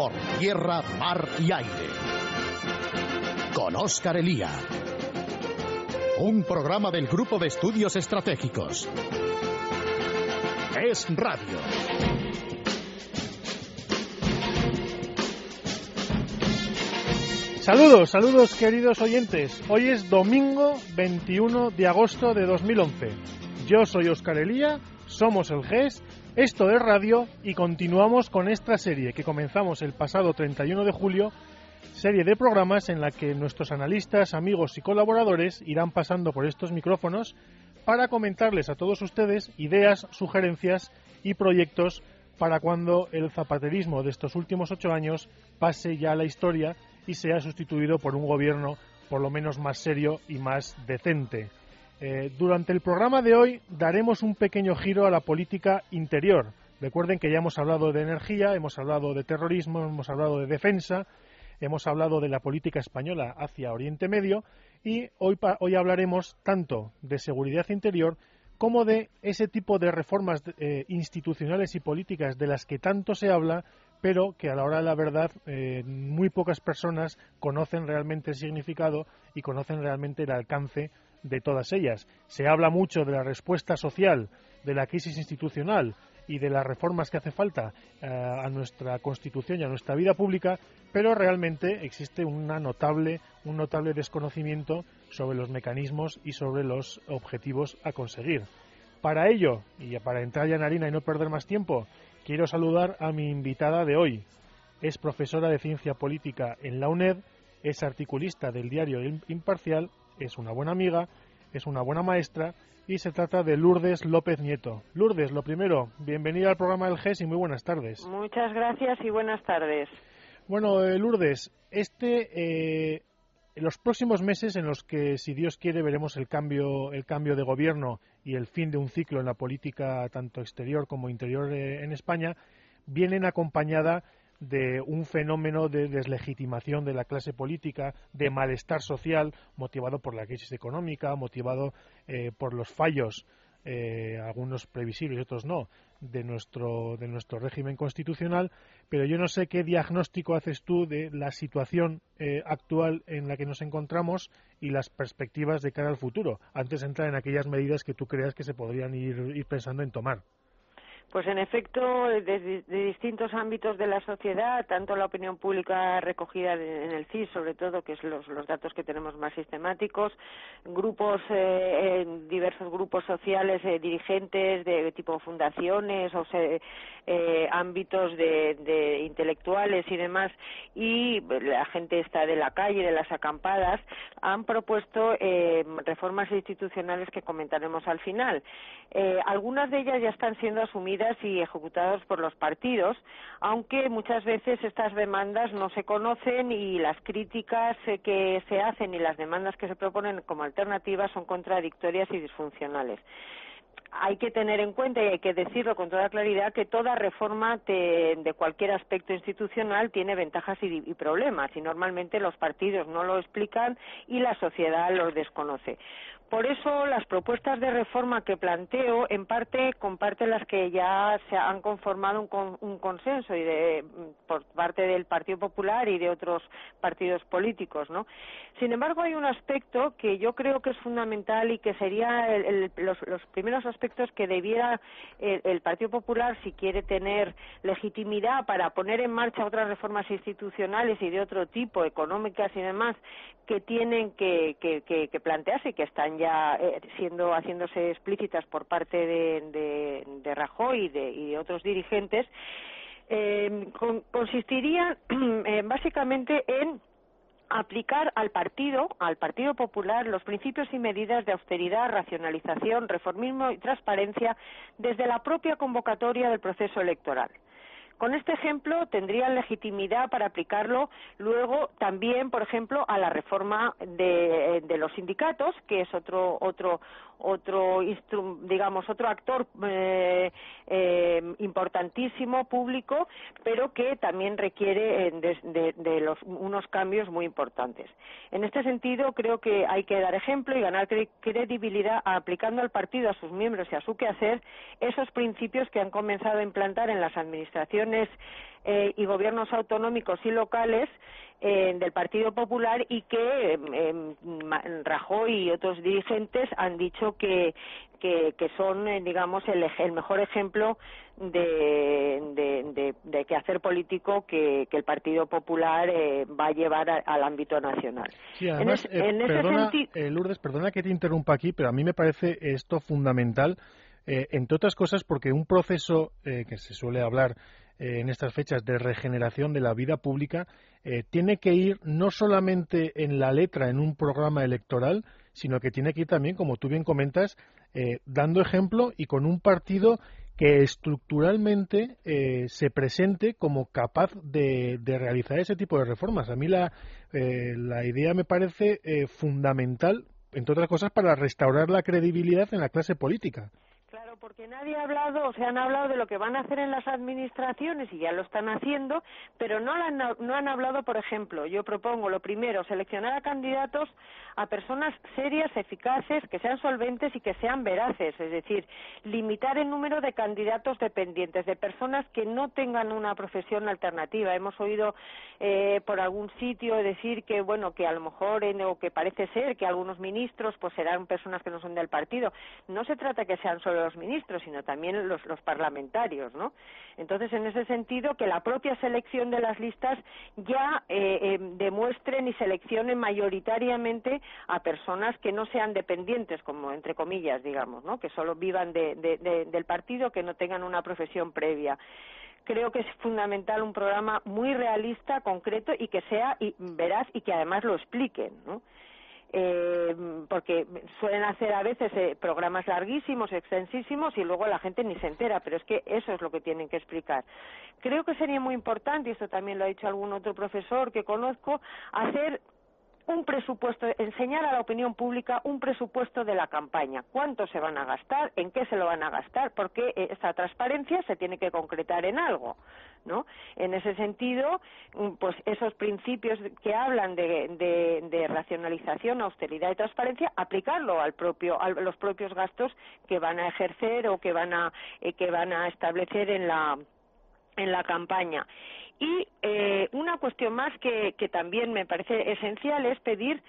por tierra, mar y aire. Con Óscar Elía. Un programa del Grupo de Estudios Estratégicos. Es Radio. Saludos, saludos queridos oyentes. Hoy es domingo 21 de agosto de 2011. Yo soy Óscar Elía, somos el GES, esto es radio y continuamos con esta serie que comenzamos el pasado 31 de julio, serie de programas en la que nuestros analistas, amigos y colaboradores irán pasando por estos micrófonos para comentarles a todos ustedes ideas, sugerencias y proyectos para cuando el zapaterismo de estos últimos ocho años pase ya a la historia y sea sustituido por un gobierno por lo menos más serio y más decente. Eh, durante el programa de hoy daremos un pequeño giro a la política interior. Recuerden que ya hemos hablado de energía, hemos hablado de terrorismo, hemos hablado de defensa, hemos hablado de la política española hacia Oriente Medio y hoy, hoy hablaremos tanto de seguridad interior como de ese tipo de reformas eh, institucionales y políticas de las que tanto se habla, pero que a la hora de la verdad eh, muy pocas personas conocen realmente el significado y conocen realmente el alcance de todas ellas. Se habla mucho de la respuesta social, de la crisis institucional y de las reformas que hace falta eh, a nuestra Constitución y a nuestra vida pública, pero realmente existe una notable, un notable desconocimiento sobre los mecanismos y sobre los objetivos a conseguir. Para ello, y para entrar ya en harina y no perder más tiempo, quiero saludar a mi invitada de hoy. Es profesora de Ciencia Política en la UNED, es articulista del diario Imparcial, es una buena amiga, es una buena maestra y se trata de Lourdes López Nieto. Lourdes, lo primero, bienvenida al programa del GES y muy buenas tardes. Muchas gracias y buenas tardes. Bueno, eh, Lourdes, este, eh, en los próximos meses en los que, si Dios quiere, veremos el cambio, el cambio de gobierno y el fin de un ciclo en la política tanto exterior como interior eh, en España, vienen acompañada de un fenómeno de deslegitimación de la clase política, de malestar social motivado por la crisis económica, motivado eh, por los fallos, eh, algunos previsibles y otros no, de nuestro, de nuestro régimen constitucional. Pero yo no sé qué diagnóstico haces tú de la situación eh, actual en la que nos encontramos y las perspectivas de cara al futuro, antes de entrar en aquellas medidas que tú creas que se podrían ir pensando en tomar. Pues en efecto, de, distintos ámbitos de la sociedad, tanto la opinión pública recogida en el CIS, sobre todo, que es los, datos que tenemos más sistemáticos, grupos, eh, diversos grupos sociales, eh, dirigentes de tipo fundaciones o eh, ámbitos de, intelectuales y demás, y la gente está de la calle, de las acampadas, han propuesto reformas institucionales que comentaremos al final. algunas de ellas ya están siendo asumidas y ejecutados por los partidos, aunque muchas veces estas demandas no se conocen y las críticas eh, que se hacen y las demandas que se proponen como alternativas son contradictorias y disfuncionales hay que tener en cuenta y hay que decirlo con toda claridad que toda reforma de cualquier aspecto institucional tiene ventajas y, y, problemas y normalmente los partidos no lo explican y la sociedad los desconoce. Por eso las propuestas de reforma que planteo en parte comparten las que ya se han conformado un, consenso y de, por parte del Partido Popular y de otros partidos políticos, ¿no? Sin embargo, hay un aspecto que yo creo que es fundamental y que sería los, primeros aspectos que debiera el, Partido Popular, si quiere tener legitimidad para poner en marcha otras reformas institucionales y de otro tipo, económicas y demás, que tienen que, que plantearse y que están ya eh, siendo haciéndose explícitas por parte de, de, Rajoy y de, otros dirigentes eh, consistiría eh, básicamente en aplicar al partido, al Partido Popular, los principios y medidas de austeridad, racionalización, reformismo y transparencia desde la propia convocatoria del proceso electoral. Con este ejemplo tendrían legitimidad para aplicarlo luego también, por ejemplo, a la reforma de, los sindicatos, que es otro otro otro digamos otro actor eh, eh, importantísimo público, pero que también requiere eh, de, los, unos cambios muy importantes. En este sentido, creo que hay que dar ejemplo y ganar credibilidad aplicando al partido, a sus miembros y a su quehacer esos principios que han comenzado a implantar en las administraciones diputaciones eh, y gobiernos autonómicos y locales eh, del Partido Popular y que eh, Rajoy y otros dirigentes han dicho que, que, son, eh, digamos, el, el, mejor ejemplo de, de, de, quehacer político que, que, el Partido Popular eh, va a llevar al ámbito nacional. Sí, además, en, perdona, Lourdes, perdona que te interrumpa aquí, pero a mí me parece esto fundamental, entre otras cosas porque un proceso que se suele hablar en estas fechas de regeneración de la vida pública eh, tiene que ir no solamente en la letra en un programa electoral, sino que tiene que ir también, como tú bien comentas, eh, dando ejemplo y con un partido que estructuralmente eh, se presente como capaz de, realizar ese tipo de reformas. A mí la, la idea me parece fundamental, entre otras cosas, para restaurar la credibilidad en la clase política porque nadie ha hablado, o sea, han hablado de lo que van a hacer en las administraciones y ya lo están haciendo, pero no han, no han hablado, por ejemplo, yo propongo lo primero, seleccionar a candidatos a personas serias, eficaces, que sean solventes y que sean veraces, es decir, limitar el número de candidatos dependientes, de personas que no tengan una profesión alternativa. Hemos oído eh, por algún sitio decir que, bueno, que a lo mejor, o que parece ser que algunos ministros pues serán personas que no son del partido. No se trata que sean solo los ministros, sino también los, los parlamentarios, ¿no? Entonces, en ese sentido, que la propia selección de las listas ya eh, eh, demuestren y seleccionen mayoritariamente a personas que no sean dependientes, como entre comillas, digamos, ¿no? Que solo vivan de, del partido, que no tengan una profesión previa creo que es fundamental un programa muy realista, concreto y que sea veraz y que además lo expliquen, ¿no? Eh, porque suelen hacer a veces eh, programas larguísimos, extensísimos y luego la gente ni se entera, pero es que eso es lo que tienen que explicar. Creo que sería muy importante, y esto también lo ha dicho algún otro profesor que conozco, hacer un presupuesto, enseñar a la opinión pública un presupuesto de la campaña. ¿Cuánto se van a gastar? ¿En qué se lo van a gastar? Porque esta transparencia se tiene que concretar en algo, ¿no? En ese sentido, mm, pues esos principios que hablan de, de, racionalización, austeridad y transparencia, aplicarlo al propio, a los propios gastos que van a ejercer o que van a, eh, que van a establecer en la en la campaña y eh, una cuestión más que, también me parece esencial es pedir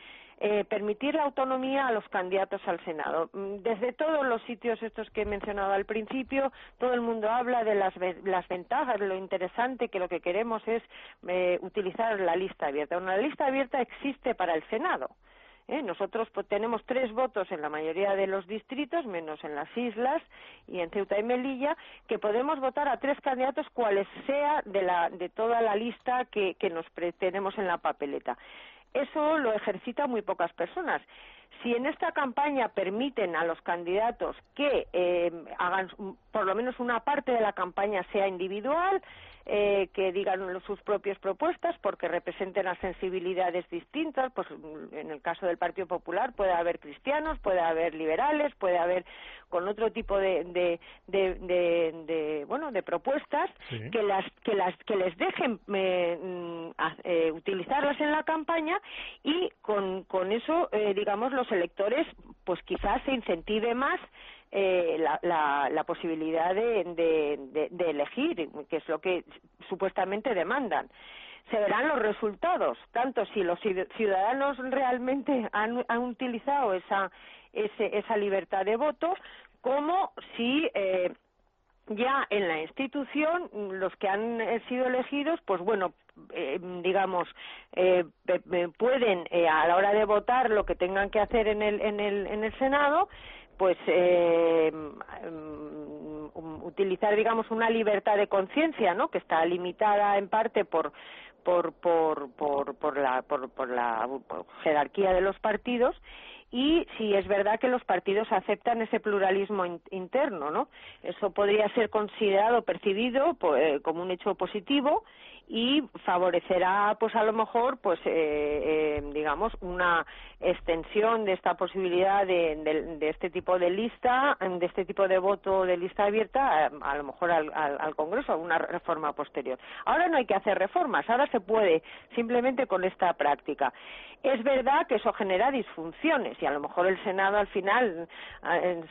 eh, permitir la autonomía a los candidatos al Senado. Mm, desde todos los sitios estos que he mencionado al principio, todo el mundo habla de las, las ventajas, lo interesante que lo que queremos es eh, utilizar la lista abierta. Una lista abierta existe para el Senado. ¿eh? Nosotros pues, tenemos tres votos en la mayoría de los distritos, menos en las islas y en Ceuta y Melilla, que podemos votar a tres candidatos cuales sea de, la, de toda la lista que, que nos tenemos en la papeleta. Eso lo ejercita muy pocas personas. Si en esta campaña permiten a los candidatos que eh, hagan por lo menos una parte de la campaña sea individual, eh, que digan sus propias propuestas porque representen a sensibilidades distintas. Pues en el caso del Partido Popular puede haber cristianos, puede haber liberales, puede haber con otro tipo de, de, de, bueno de propuestas que las que las que les dejen eh, mm, eh, utilizarlas en la campaña y con con eso eh, digamos los electores pues quizás se incentive más eh, la, la, posibilidad de, de, elegir, que es lo que supuestamente demandan. Se verán los resultados, tanto si los ciudadanos realmente han, han utilizado esa, ese, esa libertad de voto, como si eh, ya en la institución los que han eh, sido elegidos, pues bueno, eh, digamos, eh, pueden eh, a la hora de votar lo que tengan que hacer en el, en el, en el Senado pues eh, mm, utilizar digamos una libertad de conciencia no que está limitada en parte por por por por, por la por, por la jerarquía de los partidos y si es verdad que los partidos aceptan ese pluralismo interno, ¿no? Eso podría ser considerado, percibido pues, como un hecho positivo y favorecerá pues a lo mejor pues eh, eh, digamos una extensión de esta posibilidad de, de, este tipo de lista de este tipo de voto de lista abierta a, lo mejor al, al, al, Congreso una reforma posterior. Ahora no hay que hacer reformas ahora se puede simplemente con esta práctica. Es verdad que eso genera disfunciones si a lo mejor el Senado al final,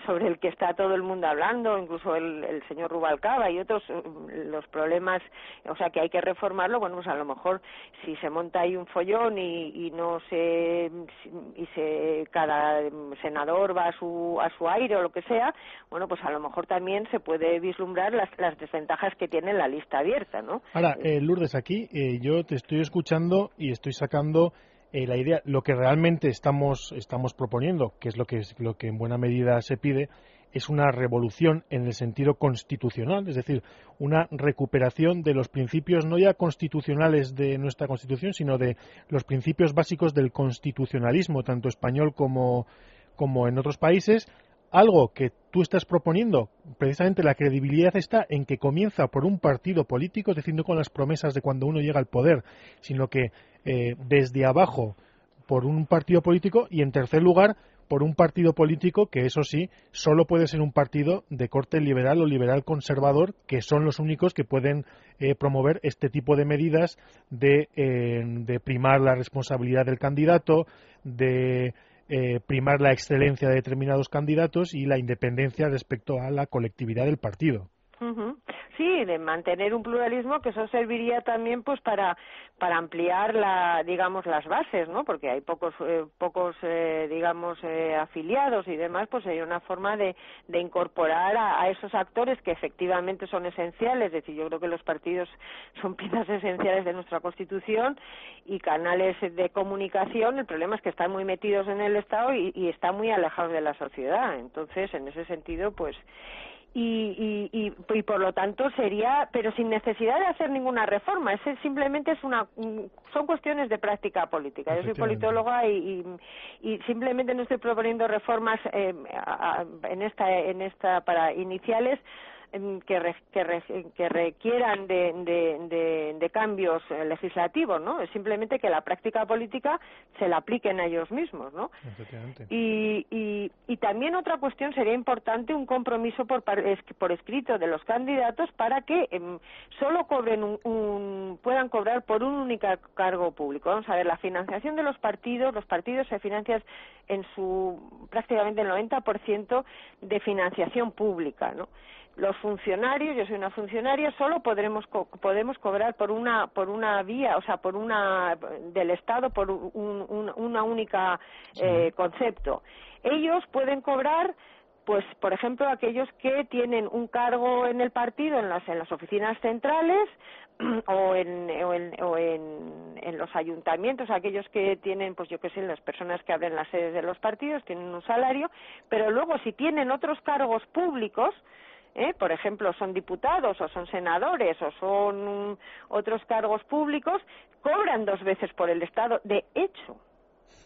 sobre el que está todo el mundo hablando, incluso el, el señor Rubalcaba y otros, los problemas, o sea, que hay que reformarlo, bueno, pues a lo mejor si se monta ahí un follón y, y no se, y se, cada senador va a su, a su aire o lo que sea, bueno, pues a lo mejor también se puede vislumbrar las, las desventajas que tiene la lista abierta, ¿no? Ahora, eh, Lourdes, aquí eh, yo te estoy escuchando y estoy sacando eh, la idea, lo que realmente estamos, estamos proponiendo, que es lo que, lo que en buena medida se pide, es una revolución en el sentido constitucional, es decir, una recuperación de los principios no ya constitucionales de nuestra Constitución, sino de los principios básicos del constitucionalismo, tanto español como, como en otros países, algo que tú estás proponiendo, precisamente la credibilidad está en que comienza por un partido político, es decir, no con las promesas de cuando uno llega al poder, sino que eh, desde abajo por un partido político y, en tercer lugar, por un partido político que, eso sí, solo puede ser un partido de corte liberal o liberal conservador, que son los únicos que pueden eh, promover este tipo de medidas de, eh, de primar la responsabilidad del candidato, de eh, primar la excelencia de determinados candidatos y la independencia respecto a la colectividad del partido. Sí, de mantener un pluralismo que eso serviría también pues para para ampliar la digamos las bases, ¿no? Porque hay pocos eh, pocos eh, digamos eh, afiliados y demás, pues hay una forma de, de incorporar a, a, esos actores que efectivamente son esenciales. Es decir, yo creo que los partidos son piezas esenciales de nuestra Constitución y canales de comunicación. El problema es que están muy metidos en el Estado y, y están muy alejados de la sociedad. Entonces, en ese sentido, pues y, y, y, por lo tanto sería, pero sin necesidad de hacer ninguna reforma. Es simplemente es una, son cuestiones de práctica política. Yo soy politóloga y, y, simplemente no estoy proponiendo reformas eh, en esta, en esta para iniciales que, que, requieran de, de, cambios eh, legislativos, ¿no? Es simplemente que la práctica política se la apliquen a ellos mismos, ¿no? Y, y, y, también otra cuestión sería importante un compromiso por, por escrito de los candidatos para que em, solo cobren un, puedan cobrar por un único cargo público. Vamos a ver, la financiación de los partidos, los partidos se financian en su prácticamente el 90% de financiación pública, ¿no? Los funcionarios, yo soy una funcionaria, solo podremos podemos cobrar por una por una vía, o sea, por una del Estado por un, una única eh, concepto. Ellos pueden cobrar pues por ejemplo aquellos que tienen un cargo en el partido en las en las oficinas centrales o en o en, o en, en los ayuntamientos aquellos que tienen pues yo qué sé las personas que abren las sedes de los partidos tienen un salario pero luego si tienen otros cargos públicos ¿eh? por ejemplo, son diputados o son senadores o son otros cargos públicos, cobran dos veces por el Estado, de hecho.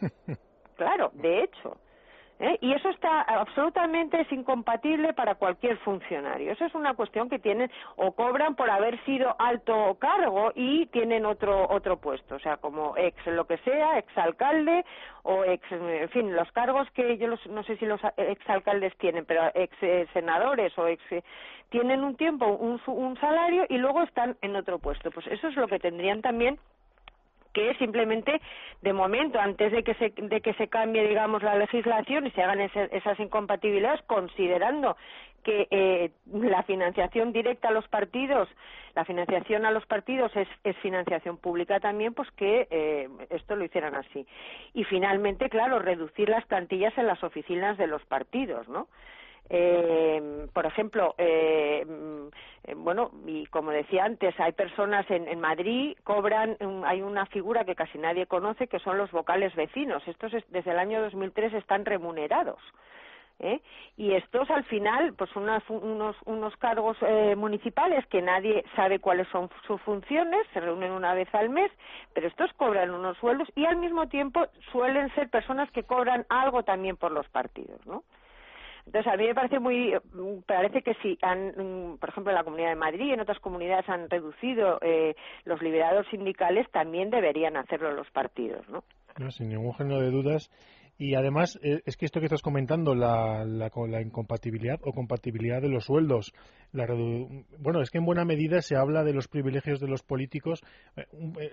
Claro, de hecho. ¿Eh? Y eso está absolutamente es incompatible para cualquier funcionario. Eso es una cuestión que tienen o cobran por haber sido alto cargo y tienen otro otro puesto, o sea, como ex lo que sea, ex alcalde o ex, en fin, los cargos que yo no sé si los ex alcaldes tienen, pero ex eh, senadores o ex tienen un tiempo un, un salario y luego están en otro puesto. Pues eso es lo que tendrían también que simplemente de momento antes de que se de que se cambie digamos la legislación y se hagan esas incompatibilidades considerando que eh, la financiación directa a los partidos la financiación a los partidos es, es financiación pública también pues que eh, esto lo hicieran así. Y finalmente claro reducir las plantillas en las oficinas de los partidos no eh, por ejemplo, eh, mm, bueno, y como decía antes, hay personas en, en Madrid, cobran, hay una figura que casi nadie conoce, que son los vocales vecinos. Estos desde el año 2003 están remunerados. ¿Eh? y estos al final pues unos, unos cargos eh, municipales que nadie sabe cuáles son sus funciones se reúnen una vez al mes pero estos cobran unos sueldos y al mismo tiempo suelen ser personas que cobran algo también por los partidos no entonces, a mí me parece muy, parece que si han, por ejemplo, en la Comunidad de Madrid y en otras comunidades han reducido eh, los liberados sindicales, también deberían hacerlo los partidos, ¿no? No, sin ningún género de dudas. Y además, eh, es que esto que estás comentando, la, la, la incompatibilidad o compatibilidad de los sueldos, la bueno, es que en buena medida se habla de los privilegios de los políticos. Eh,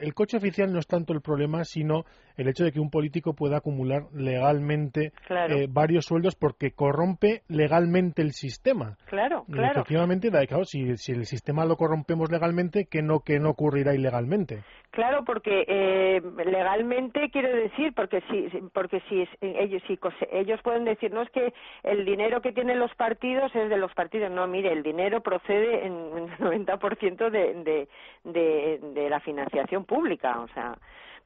el coche oficial no es tanto el problema, sino el hecho de que un político pueda acumular legalmente Claro. eh, varios sueldos porque corrompe legalmente el sistema. Claro, Y claro. Efectivamente, claro, si, si el sistema lo corrompemos legalmente, ¿qué no, que no ocurrirá ilegalmente? Claro, porque eh, legalmente quiero decir, porque si, porque si es- ellos si ellos pueden decir no es que el dinero que tienen los partidos es de los partidos, no, mire, el dinero procede en en el 90% de, de, de, de la financiación pública, o sea,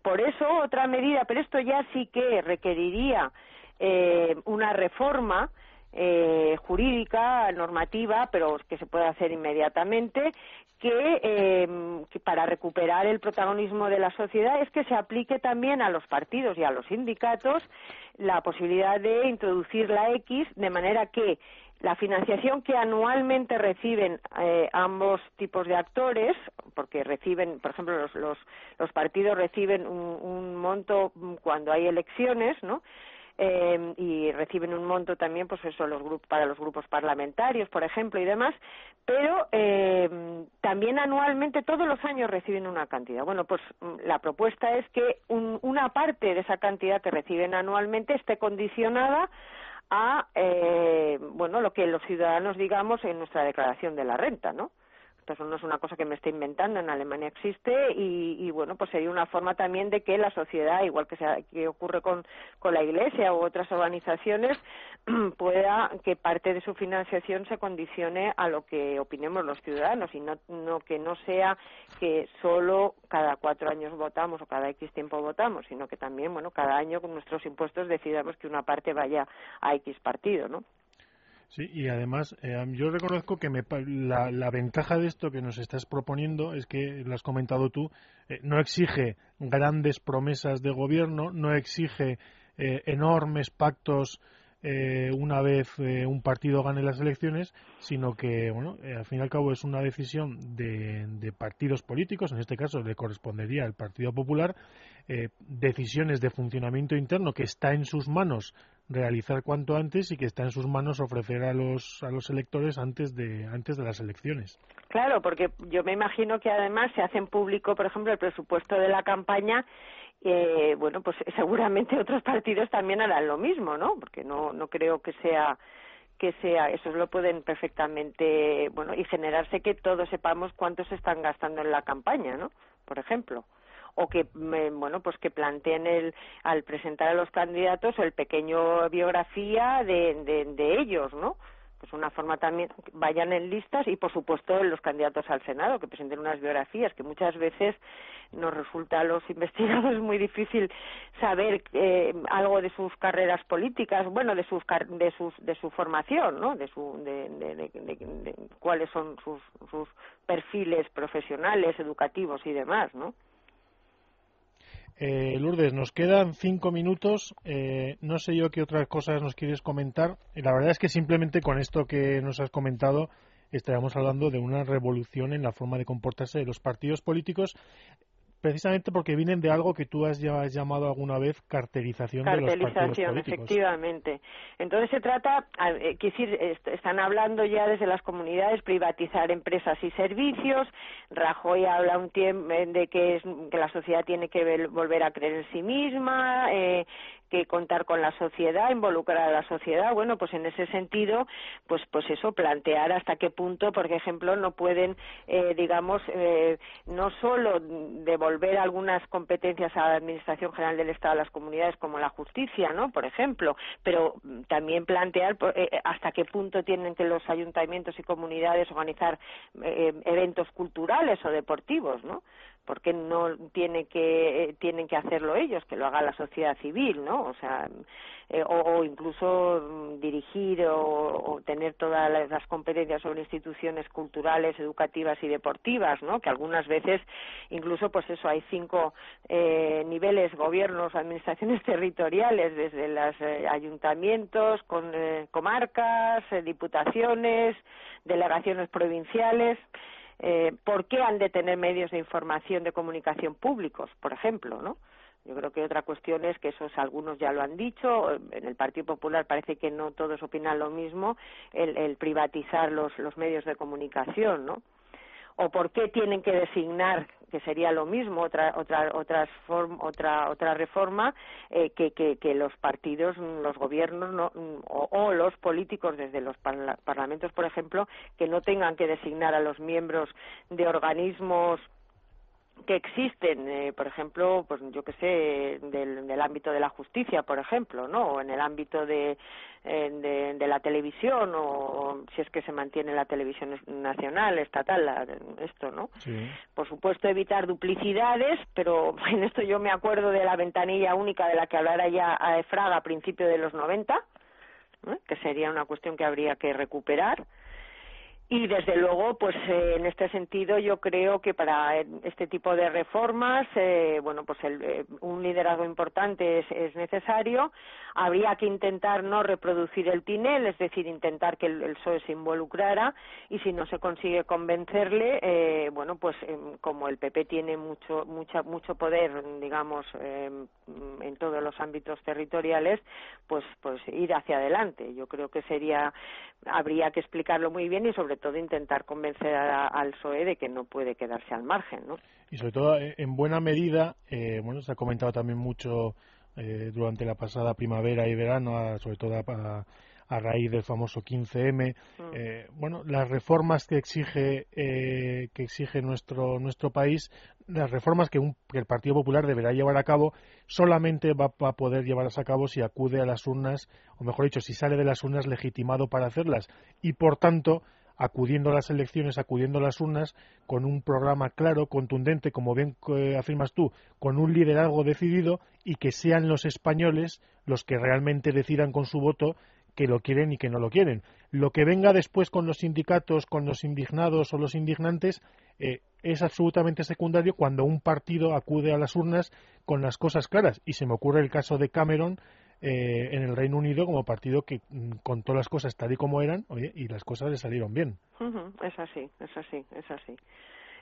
por eso otra medida, pero esto ya sí que requeriría eh, una reforma eh, jurídica, normativa, pero que se puede hacer inmediatamente, que, eh, que para recuperar el protagonismo de la sociedad es que se aplique también a los partidos y a los sindicatos la posibilidad de introducir la X de manera que la financiación que anualmente reciben eh, ambos tipos de actores, porque reciben, por ejemplo, los, los, los partidos reciben un, un monto cuando hay elecciones, ¿no? Eh, y reciben un monto también pues eso los grupos para los grupos parlamentarios por ejemplo y demás pero eh, también anualmente todos los años reciben una cantidad. Bueno pues mm, la propuesta es que un- una parte de esa cantidad que reciben anualmente esté condicionada a eh, bueno lo que los ciudadanos digamos en nuestra declaración de la renta no esto no es una cosa que me esté inventando, en Alemania existe y, y, bueno, pues sería una forma también de que la sociedad, igual que, se, que ocurre con, con la Iglesia u otras organizaciones, pueda que parte de su financiación se condicione a lo que opinemos los ciudadanos y no, no que no sea que solo cada cuatro años votamos o cada X tiempo votamos, sino que también, bueno, cada año con nuestros impuestos decidamos que una parte vaya a X partido, ¿no? Sí, y además eh, yo reconozco que me, la, la ventaja de esto que nos estás proponiendo es que, lo has comentado tú, eh, no exige grandes promesas de gobierno, no exige eh, enormes pactos eh, una vez eh, un partido gane las elecciones, sino que, bueno, eh, al fin y al cabo es una decisión de, de partidos políticos, en este caso le correspondería al Partido Popular, eh, decisiones de funcionamiento interno que está en sus manos realizar cuanto antes y que está en sus manos ofrecer a los a los electores antes de antes de las elecciones. Claro, porque yo me imagino que además se hacen público, por ejemplo, el presupuesto de la campaña. Bueno, pues seguramente otros partidos también harán lo mismo, ¿no? Porque no no creo que sea que sea eso lo pueden perfectamente bueno y generarse que todos sepamos cuánto se están gastando en la campaña, ¿no? Por ejemplo o que bueno pues que planteen el al presentar a los candidatos el pequeño biografía de, de, de ellos no pues una forma también vayan en listas y por supuesto los candidatos al senado que presenten unas biografías que muchas veces nos resulta a los investigadores muy difícil saber eh, algo de sus carreras políticas bueno de sus de sus de su formación no de su de- de- de- de cuáles son sus sus perfiles profesionales educativos y demás no Eh, Lourdes, nos quedan cinco minutos. Eh, no sé yo qué otras cosas nos quieres comentar. Y la verdad es que simplemente con esto que nos has comentado estaríamos hablando de una revolución en la forma de comportarse de los partidos políticos, precisamente porque vienen de algo que tú has ya llamado alguna vez carterización, de los partidos cartelización, políticos. efectivamente. Entonces se trata, eh, decir, est- están hablando ya desde las comunidades privatizar empresas y servicios. Rajoy habla un tiempo de que, es, que la sociedad tiene que volver a creer en sí misma, eh, que contar con la sociedad, involucrar a la sociedad. Bueno, pues en ese sentido, pues pues eso, plantear hasta qué punto, por ejemplo, no pueden, eh, digamos, eh, no solo devolver algunas competencias a la Administración General del Estado a las comunidades como la justicia, ¿no? Por ejemplo, pero también plantear por- eh, hasta qué punto tienen que los ayuntamientos y comunidades organizar eh, eventos culturales o deportivos, ¿no? Porque no tiene que eh, tienen que hacerlo ellos que lo haga la sociedad civil no o sea eh, o, incluso mm, dirigir o, tener todas las, competencias sobre instituciones culturales educativas y deportivas no que algunas veces incluso pues eso hay cinco eh, niveles gobiernos administraciones territoriales desde los ayuntamientos con eh, comarcas eh, diputaciones delegaciones provinciales eh, ¿por qué han de tener medios de información de comunicación públicos, por ejemplo, no? Yo creo que otra cuestión es que esos algunos ya lo han dicho, en el Partido Popular parece que no todos opinan lo mismo, el, el privatizar los, los medios de comunicación, ¿no? o por qué tienen que designar que sería lo mismo, otra otra otras otra otra reforma eh, que, que, los partidos, los gobiernos no, o, los políticos desde los parlamentos, por ejemplo, que no tengan que designar a los miembros de organismos que existen, eh, por ejemplo, pues yo que sé, del, del, ámbito de la justicia, por ejemplo, ¿no? O en el ámbito de, eh, de, la televisión, o, si es que se mantiene la televisión nacional, estatal, esto, ¿no? Por supuesto, evitar duplicidades, pero en esto yo me acuerdo de la ventanilla única de la que hablara ya a Efraga a principios de los 90, ¿eh? que sería una cuestión que habría que recuperar y desde luego pues eh, en este sentido yo creo que para este tipo de reformas eh, bueno pues el, eh, un liderazgo importante es, es, necesario. Habría que intentar no reproducir el tinel es decir intentar que el, el PSOE se involucrara y si no se consigue convencerle eh, bueno pues em, como el PP tiene mucho mucha mucho poder digamos em, en todos los ámbitos territoriales pues pues ir hacia adelante. Yo creo que sería habría que explicarlo muy bien y sobre todo intentar convencer al PSOE de que no puede quedarse al margen, ¿no? Y sobre todo, eh, en buena medida, eh, bueno, se ha comentado también mucho eh, durante la pasada primavera y verano, sobre todo a, a raíz del famoso 15M. Mm. Eh, bueno, las reformas que exige eh, que exige nuestro nuestro país, las reformas que, un, que, el Partido Popular deberá llevar a cabo, solamente va, a poder llevarlas a cabo si acude a las urnas, o mejor dicho, si sale de las urnas legitimado para hacerlas. Y por tanto, acudiendo a las elecciones, acudiendo a las urnas, con un programa claro, contundente, como bien eh, afirmas tú, con un liderazgo decidido y que sean los españoles los que realmente decidan con su voto que lo quieren y que no lo quieren. Lo que venga después con los sindicatos, con los indignados o los indignantes, eh, es absolutamente secundario cuando un partido acude a las urnas con las cosas claras. Y se me ocurre el caso de Cameron eh, en el Reino Unido como partido que mm, contó las cosas tal y como eran y las cosas le salieron bien. Es así, es así, es así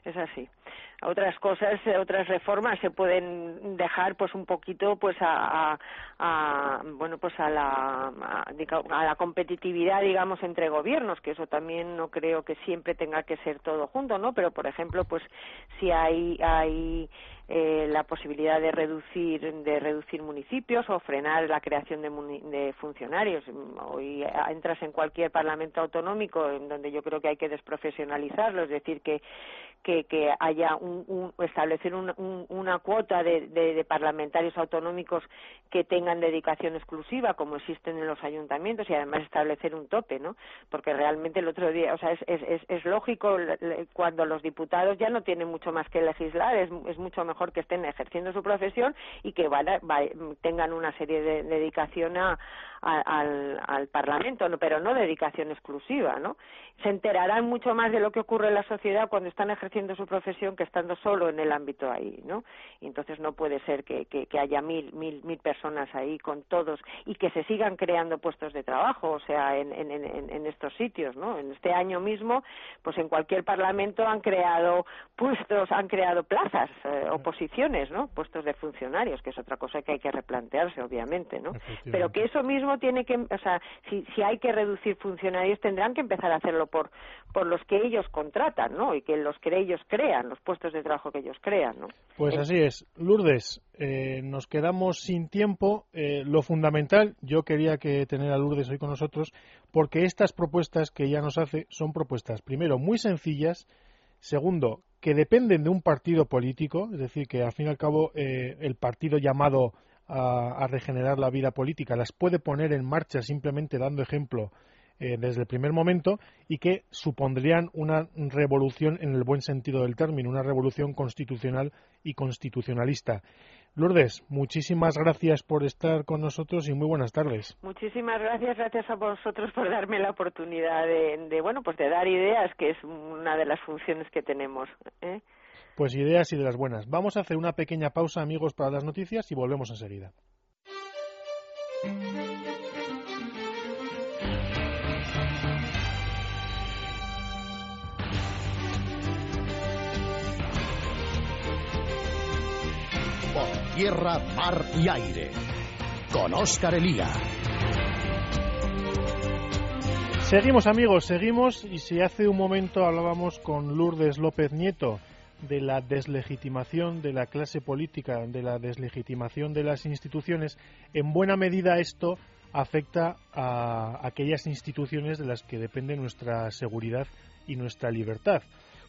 es así. Otras cosas, eh, otras reformas se pueden dejar pues un poquito pues a, a, bueno pues a la a, la competitividad digamos entre gobiernos, que eso también no creo que siempre tenga que ser todo junto, ¿no? Pero por ejemplo pues si hay hay eh, la posibilidad de reducir de reducir municipios o frenar la creación de, de funcionarios. Hoy entras en cualquier parlamento autonómico en donde yo creo que hay que desprofesionalizarlo, es decir que que, que haya un, un establecer un, una cuota de, de, de, parlamentarios autonómicos que tengan dedicación exclusiva como existen en los ayuntamientos y además establecer un tope, ¿no? Porque realmente el otro día, o sea, es, es, es lógico cuando los diputados ya no tienen mucho más que legislar, es, es mucho mejor que estén ejerciendo su profesión y que tengan una serie de, dedicación a, al, al, Parlamento, pero no dedicación exclusiva, ¿no? Se enterarán mucho más de lo que ocurre en la sociedad cuando están ejerciendo su profesión que estando solo en el ámbito ahí, ¿no? Y entonces no puede ser que, que, que haya mil, mil, mil personas ahí con todos y que se sigan creando puestos de trabajo, o sea, en, en, en, en estos sitios, ¿no? En este año mismo, pues en cualquier parlamento han creado puestos, han creado plazas eh, o posiciones, ¿no? Puestos de funcionarios, que es otra cosa que hay que replantearse, obviamente, ¿no? Pero que eso mismo tiene que, o sea, si, si hay que reducir funcionarios, tendrán que empezar a hacerlo por, por los que ellos contratan, ¿no? Y que los que ellos crean, los puestos de trabajo que ellos crean, ¿no? Pues así es. Lourdes, eh, nos quedamos sin tiempo. Eh, lo fundamental, yo quería que tener a Lourdes hoy con nosotros, porque estas propuestas que ella nos hace son propuestas, primero, muy sencillas, segundo, que dependen de un partido político, es decir, que al fin y al cabo eh, el partido llamado a, regenerar la vida política las puede poner en marcha simplemente dando ejemplo eh, desde el primer momento y que supondrían una revolución en el buen sentido del término, una revolución constitucional y constitucionalista. Lourdes, muchísimas gracias por estar con nosotros y muy buenas tardes. Muchísimas gracias, gracias a vosotros por darme la oportunidad de, bueno, pues de dar ideas, que es una de las funciones que tenemos. ¿eh? Pues ideas y de las buenas. Vamos a hacer una pequeña pausa, amigos, para las noticias y volvemos enseguida. tierra, mar y aire. Con Óscar Elía. Seguimos amigos, seguimos y si hace un momento hablábamos con Lourdes López Nieto de la deslegitimación de la clase política, de la deslegitimación de las instituciones, en buena medida esto afecta a aquellas instituciones de las que depende nuestra seguridad y nuestra libertad.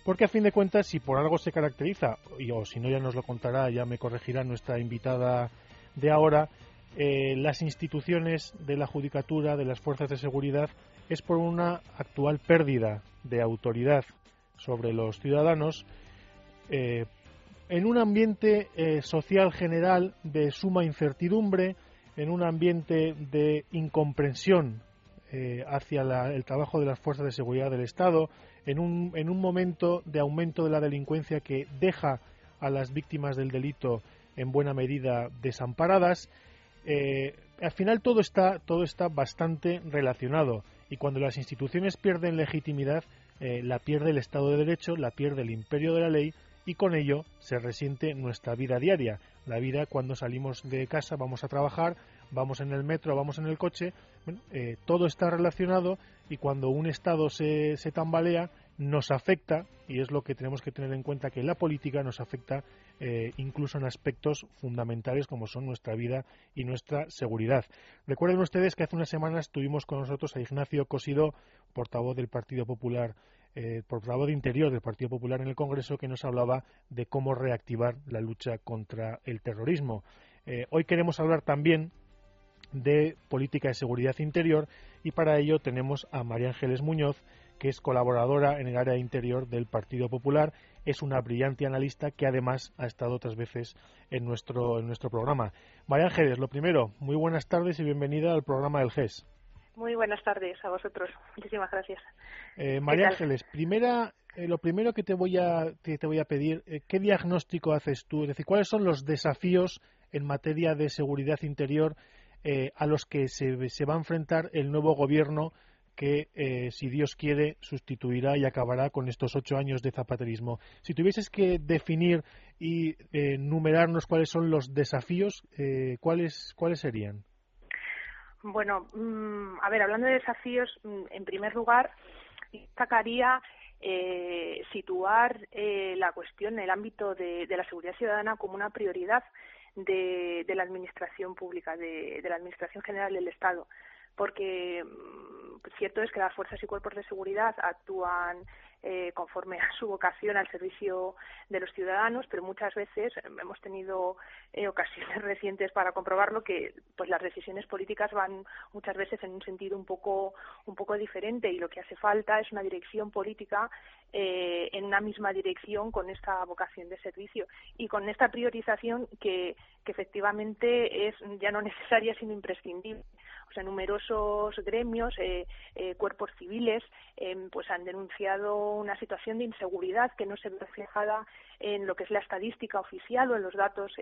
Porque a fin de cuentas, si por algo se caracteriza, y, o si no ya nos lo contará, ya me corregirá nuestra invitada de ahora, eh, las instituciones de la judicatura, de las fuerzas de seguridad, es por una actual pérdida de autoridad sobre los ciudadanos eh, en un ambiente eh, social general de suma incertidumbre, en un ambiente de incomprensión eh, hacia el trabajo de las fuerzas de seguridad del Estado, en un, en un momento de aumento de la delincuencia que deja a las víctimas del delito en buena medida desamparadas. al final todo está, todo está bastante relacionado y cuando las instituciones pierden legitimidad, la pierde el Estado de Derecho, la pierde el imperio de la ley y con ello se resiente nuestra vida diaria. La vida cuando salimos de casa, vamos a trabajar, vamos en el metro, vamos en el coche, eh, todo está relacionado y cuando un Estado se, se tambalea nos afecta, y es lo que tenemos que tener en cuenta, que la política nos afecta eh, incluso en aspectos fundamentales como son nuestra vida y nuestra seguridad. Recuerden ustedes que hace unas semanas tuvimos con nosotros a Ignacio Cosido, portavoz del Partido Popular eh, portavoz de Interior del Partido Popular en el Congreso, que nos hablaba de cómo reactivar la lucha contra el terrorismo. Eh, hoy queremos hablar también de política de seguridad interior y para ello tenemos a María Ángeles Muñoz, que es colaboradora en el área interior del Partido Popular. Es una brillante analista que además ha estado otras veces en nuestro, en nuestro programa. María Ángeles, lo primero, muy buenas tardes y bienvenida al programa del GES. Muy buenas tardes a vosotros. Muchísimas gracias. Eh, María Ángeles, primera, eh, lo primero que te voy a, te, voy a pedir, eh, ¿qué diagnóstico haces tú? Es decir, ¿cuáles son los desafíos en materia de seguridad interior a los que se, se, va a enfrentar el nuevo gobierno que, si Dios quiere, sustituirá y acabará con estos ocho años de zapaterismo? Si tuvieses que definir y numerarnos cuáles son los desafíos, ¿cuáles, ¿cuáles serían? Bueno, mm, a ver, hablando de desafíos, mm, en primer lugar, destacaría eh, situar eh, la cuestión, el ámbito de, la seguridad ciudadana como una prioridad de, la Administración pública, de, la Administración General del Estado. Porque mm, cierto es que las fuerzas y cuerpos de seguridad actúan eh, conforme a su vocación al servicio de los ciudadanos, pero muchas veces hemos tenido eh, ocasiones recientes para comprobarlo que pues las decisiones políticas van muchas veces en un sentido un poco un poco diferente y lo que hace falta es una dirección política eh, en una misma dirección con esta vocación de servicio y con esta priorización que, que efectivamente es ya no necesaria sino imprescindible o sea, numerosos gremios, eh, eh, cuerpos civiles, eh, pues han denunciado una situación de inseguridad que no se ve reflejada en lo que es la estadística oficial o en los datos,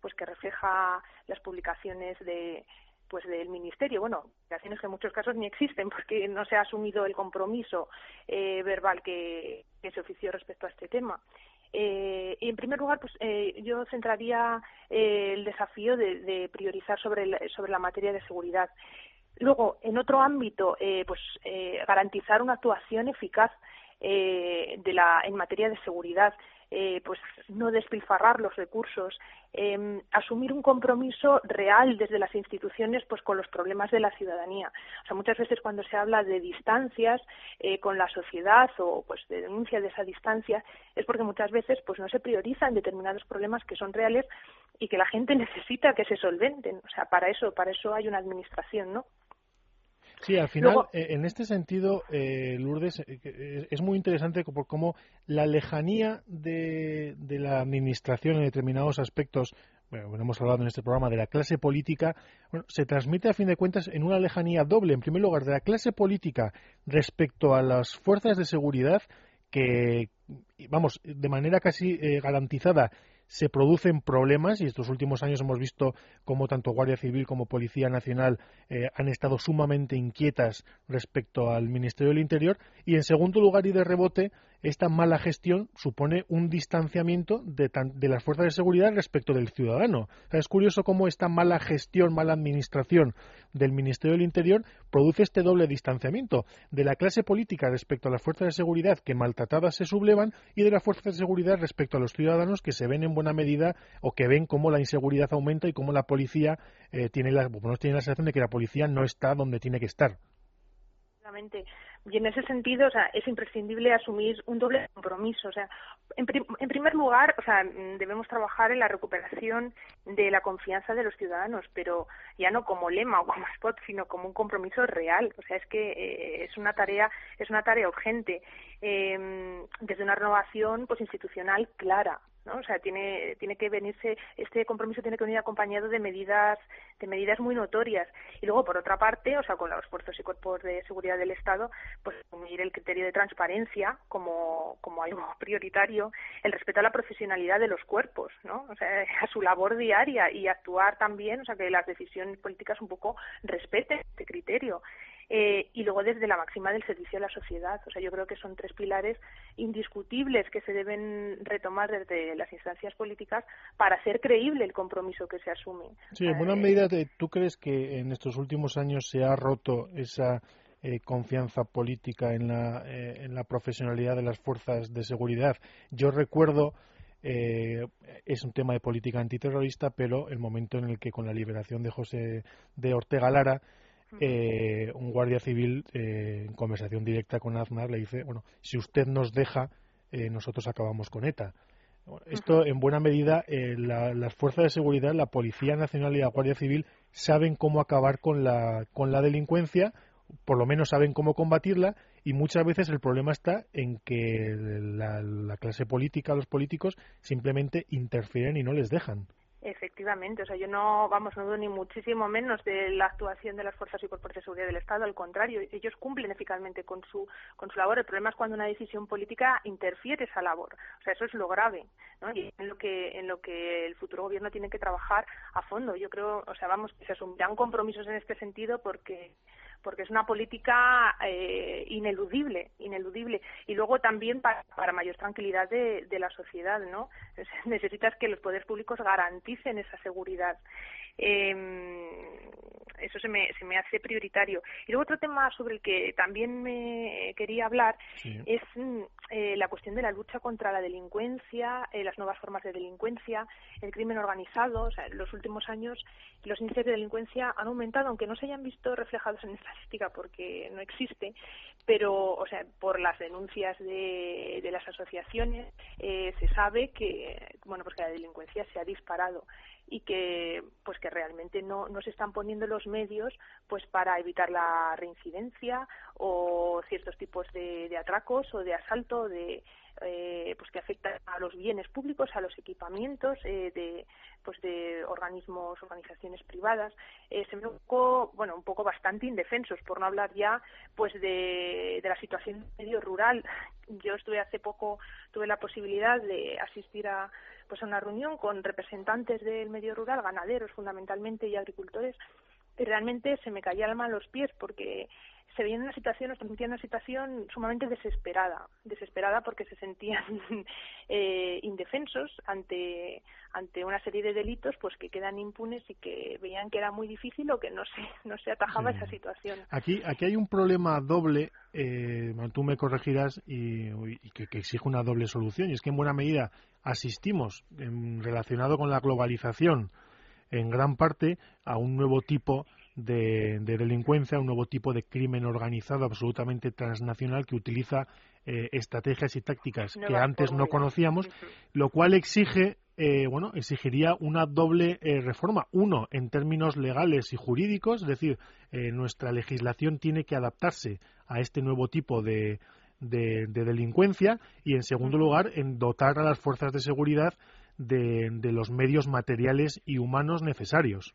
pues que refleja las publicaciones de pues del ministerio. Bueno publicaciones que en muchos casos ni existen porque no se ha asumido el compromiso verbal que, que se ofició respecto a este tema eh, y en primer lugar, pues eh, yo centraría eh, el desafío de, priorizar sobre, sobre la materia de seguridad. Luego, en otro ámbito, pues garantizar una actuación eficaz de la, en materia de seguridad. Eh, pues no despilfarrar los recursos, em, asumir un compromiso real desde las instituciones pues con los problemas de la ciudadanía. O sea, muchas veces cuando se habla de distancias eh, con la sociedad o pues de denuncia de esa distancia es porque muchas veces pues no se priorizan determinados problemas que son reales y que la gente necesita que se solventen. O sea, para eso, para eso hay una administración, ¿no? Sí, al final, eh, en este sentido, eh, Lourdes, eh, es muy interesante por cómo la lejanía de, la administración en determinados aspectos, bueno, hemos hablado en este programa de la clase política, bueno, se transmite a fin de cuentas en una lejanía doble. En primer lugar, de la clase política respecto a las fuerzas de seguridad que, vamos, de manera casi garantizada, se producen problemas y estos últimos años hemos visto cómo tanto Guardia Civil como Policía Nacional eh, han estado sumamente inquietas respecto al Ministerio del Interior. Y en segundo lugar y de rebote esta mala gestión supone un distanciamiento de, de, las fuerzas de seguridad respecto del ciudadano. es curioso cómo esta mala gestión, mala administración del Ministerio del Interior produce este doble distanciamiento de la clase política respecto a las fuerzas de seguridad que maltratadas se sublevan y de las fuerzas de seguridad respecto a los ciudadanos que se ven en buena medida o que ven cómo la inseguridad aumenta y cómo la policía eh, tiene la sensación de que la policía no está donde tiene que estar. Y en ese sentido, o sea, es imprescindible asumir un doble compromiso. O sea, en, en, primer lugar, o sea, debemos trabajar en la recuperación de la confianza de los ciudadanos, pero ya no como lema o como spot, sino como un compromiso real. O sea, es que eh, es una tarea, es una tarea urgente. Eh, desde una renovación pues institucional clara, ¿no? O sea, tiene, tiene que venirse, este compromiso tiene que venir acompañado de medidas, de medidas muy notorias. Y luego, por otra parte, o sea, con los fuerzas y cuerpos de seguridad del Estado, pues asumir el criterio de transparencia como, como algo prioritario, el respeto a la profesionalidad de los cuerpos, ¿no? O sea, a su labor diaria y actuar también, o sea, que las decisiones políticas un poco respeten este criterio. Eh, y luego desde la máxima del servicio a la sociedad. O sea, yo creo que son tres pilares indiscutibles que se deben retomar desde las instancias políticas para hacer creíble el compromiso que se asume. Sí, en buena eh, medida, ¿tú crees que en estos últimos años se ha roto esa eh, confianza política en la, en la profesionalidad de las fuerzas de seguridad? Yo recuerdo es un tema de política antiterrorista, pero el momento en el que con la liberación de José de Ortega Lara eh, un guardia civil eh, en conversación directa con Aznar le dice, bueno, si usted nos deja, eh, nosotros acabamos con ETA. esto, en buena medida, las fuerzas de seguridad, la Policía Nacional y la Guardia Civil saben cómo acabar con la, con la delincuencia, por lo menos saben cómo combatirla, y muchas veces el problema está en que la clase política, los políticos, simplemente interfieren y no les dejan. Efectivamente, o sea, yo no, vamos, no dudo ni muchísimo menos de la actuación de las fuerzas y cuerpos de seguridad del Estado, al contrario, ellos cumplen eficazmente con su, con su labor. El problema es cuando una decisión política interfiere esa labor, o sea, eso es lo grave, ¿no? Y en lo que, en lo que el futuro gobierno tiene que trabajar a fondo. Yo creo, o sea, vamos, se asumirán compromisos en este sentido porque porque es una política eh, ineludible, ineludible. Y luego también para, mayor tranquilidad de, de, la sociedad, ¿no? Necesitas que los poderes públicos garanticen esa seguridad. Eh, eso se me, se me hace prioritario. Y luego otro tema sobre el que también me quería hablar es mm, eh, la cuestión de la lucha contra la delincuencia, eh, las nuevas formas de delincuencia, el crimen organizado. O sea, en los últimos años los índices de delincuencia han aumentado, aunque no se hayan visto reflejados en estadística porque no existe, pero, o sea, por las denuncias de, de las asociaciones eh, se sabe que, bueno, pues que la delincuencia se ha disparado y que pues que realmente no, no se están poniendo los medios pues para evitar la reincidencia o ciertos tipos de, de atracos o de asalto de eh, pues que afectan a los bienes públicos, a los equipamientos eh, de pues de organismos, organizaciones privadas, eh, se ven un poco, bueno, un poco bastante indefensos, por no hablar ya pues de, de la situación medio rural. Yo estuve hace poco, tuve la posibilidad de asistir a pues una reunión con representantes del medio rural, ganaderos fundamentalmente y agricultores, y realmente se me caía el alma a los pies porque se veían en una situación, nos transmitían una situación sumamente desesperada, desesperada porque se sentían eh, indefensos ante ante una serie de delitos pues que quedan impunes y que veían que era muy difícil o que no se no se atajaba esa situación. Aquí aquí hay un problema doble, eh, tú me corregirás y, que, que, exige una doble solución y es que en buena medida asistimos en, relacionado con la globalización en gran parte a un nuevo tipo de, delincuencia, un nuevo tipo de crimen organizado absolutamente transnacional que utiliza eh, estrategias y tácticas que antes no conocíamos, lo cual exige eh, bueno, exigiría una doble eh, reforma. Uno, en términos legales y jurídicos, es decir, nuestra legislación tiene que adaptarse a este nuevo tipo de, de, delincuencia y, en segundo lugar, en dotar a las fuerzas de seguridad de, de los medios materiales y humanos necesarios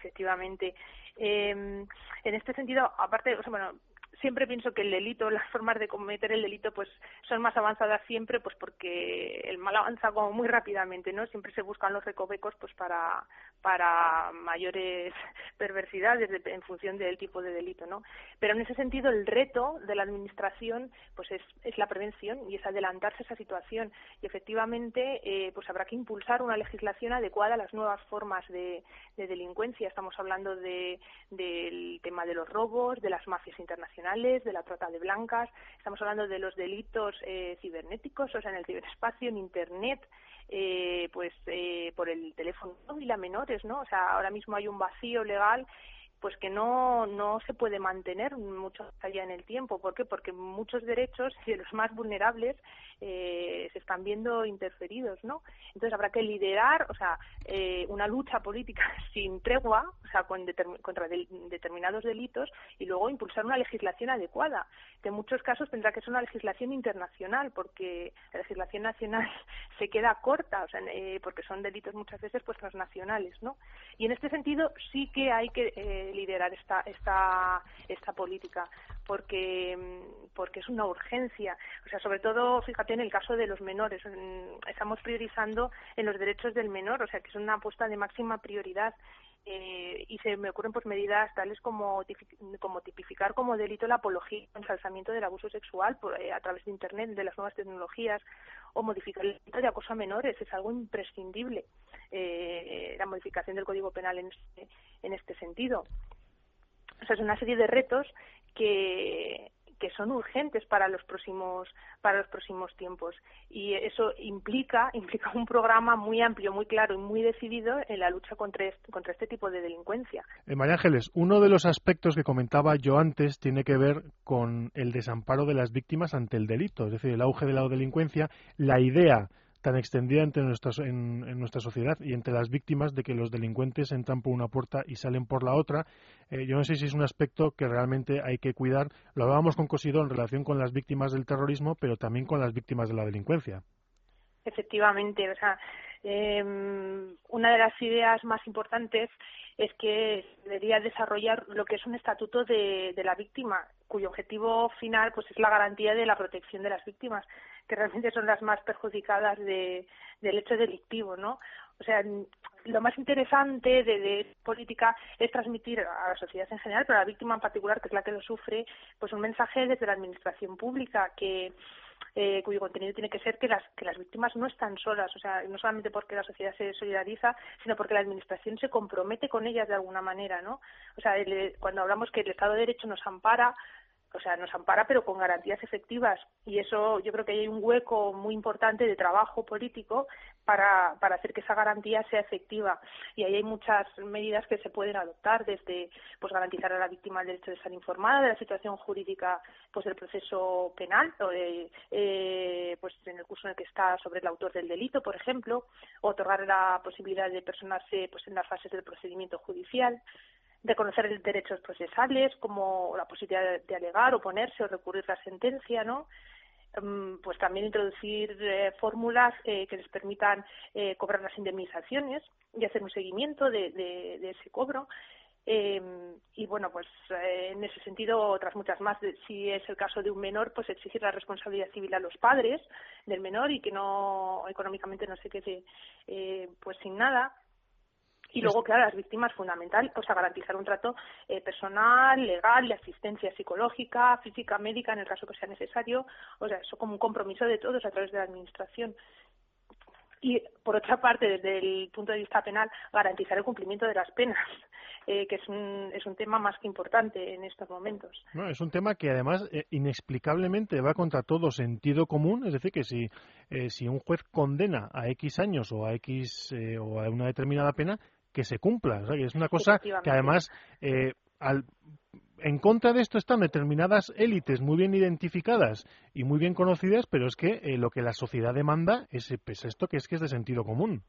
efectivamente. Eh, en este sentido, aparte, o sea, bueno, siempre pienso que el delito, las formas de cometer el delito, pues son más avanzadas siempre, pues porque el, mal avanza como muy rápidamente, ¿no? Siempre se buscan los recovecos pues para, para mayores perversidades en función del tipo de delito, ¿no? Pero en ese sentido el reto de la administración pues es, es la prevención y es adelantarse a esa situación y efectivamente eh, pues habrá que impulsar una legislación adecuada a las nuevas formas de, de delincuencia. Estamos hablando de, del tema de los robos, de las mafias internacionales, de la trata de blancas, estamos hablando de los delitos eh, cibernéticos, o sea, en el ciberespacio, en Internet, eh, pues eh, por el teléfono móvil a menores, ¿no? O sea, ahora mismo hay un vacío legal pues que no, no se puede mantener mucho allá en el tiempo. ¿Por qué? Porque muchos derechos de los más vulnerables eh, se están viendo interferidos, ¿no? Entonces habrá que liderar, o sea, eh, una lucha política sin tregua, o sea, con contra determinados delitos y luego impulsar una legislación adecuada, que en muchos casos tendrá que ser una legislación internacional, porque la legislación nacional se queda corta, o sea, eh, porque son delitos muchas veces pues transnacionales, ¿no? Y en este sentido sí que hay que eh, liderar esta, esta, política, porque, porque es una urgencia. O sea, sobre todo, fíjate, en el caso de los menores, estamos priorizando en los derechos del menor, o sea, que es una apuesta de máxima prioridad. Eh, y se me ocurren pues medidas tales como, como tipificar como delito la apología o ensalzamiento del abuso sexual eh, a través de internet de las nuevas tecnologías o modificar el delito de acoso a menores es algo imprescindible eh, la modificación del código penal en este, en este sentido o sea, es una serie de retos que, que son urgentes para los próximos para los próximos tiempos y eso implica implica un programa muy amplio muy claro y muy decidido en la lucha contra este, contra este tipo de delincuencia. Eh, María Ángeles, uno de los aspectos que comentaba yo antes tiene que ver con el desamparo de las víctimas ante el delito, es decir, el auge de la delincuencia, la idea tan extendida entre nuestras, en, nuestra sociedad y entre las víctimas de que los delincuentes entran por una puerta y salen por la otra. Eh, yo no sé si es un aspecto que realmente hay que cuidar. Lo hablábamos con Cosidó en relación con las víctimas del terrorismo, pero también con las víctimas de la delincuencia. Efectivamente, o sea, eh, una de las ideas más importantes es que debería desarrollar lo que es un estatuto de, de la víctima, cuyo objetivo final pues es la garantía de la protección de las víctimas que realmente son las más perjudicadas de, del hecho delictivo, ¿no? O sea, lo más interesante de, de, política es transmitir a la sociedad en general, pero a la víctima en particular, que es la que lo sufre, pues un mensaje desde la administración pública que eh, cuyo contenido tiene que ser que las que las víctimas no están solas, o sea, no solamente porque la sociedad se solidariza, sino porque la administración se compromete con ellas de alguna manera, ¿no? O sea, cuando hablamos que el Estado de Derecho nos ampara, o sea, nos ampara, pero con garantías efectivas. Y eso yo creo que hay un hueco muy importante de trabajo político para, para hacer que esa garantía sea efectiva. Y ahí hay muchas medidas que se pueden adoptar, desde pues garantizar a la víctima el derecho de estar informada de la situación jurídica pues del proceso penal, o de, eh, pues en el curso en el que está sobre el autor del delito, por ejemplo, otorgar la posibilidad de personarse pues en las fases del procedimiento judicial de conocer derechos procesales, como la posibilidad de, alegar, oponerse o recurrir la sentencia, ¿no? Mm, pues también introducir eh, fórmulas eh, que les permitan eh, cobrar las indemnizaciones y hacer un seguimiento de, de, ese cobro. y bueno, pues en ese sentido, otras muchas más. si es el caso de un menor, pues exigir la responsabilidad civil a los padres del menor y que no económicamente no se quede pues sin nada. Y luego, claro, las víctimas fundamental, o sea, garantizar un trato eh, personal, legal, de asistencia psicológica, física, médica, en el caso que sea necesario, o sea, eso como un compromiso de todos a través de la Administración. Y, por otra parte, desde el punto de vista penal, garantizar el cumplimiento de las penas, eh, que es un, es un tema más que importante en estos momentos. No, es un tema que, además, eh, inexplicablemente va contra todo sentido común, es decir, que si, si un juez condena a X años o a X o a una determinada pena, que se cumpla. es una cosa que además, eh, en contra de esto están determinadas élites muy bien identificadas y muy bien conocidas, pero es que eh, lo que la sociedad demanda es pues, esto que es que es de sentido común.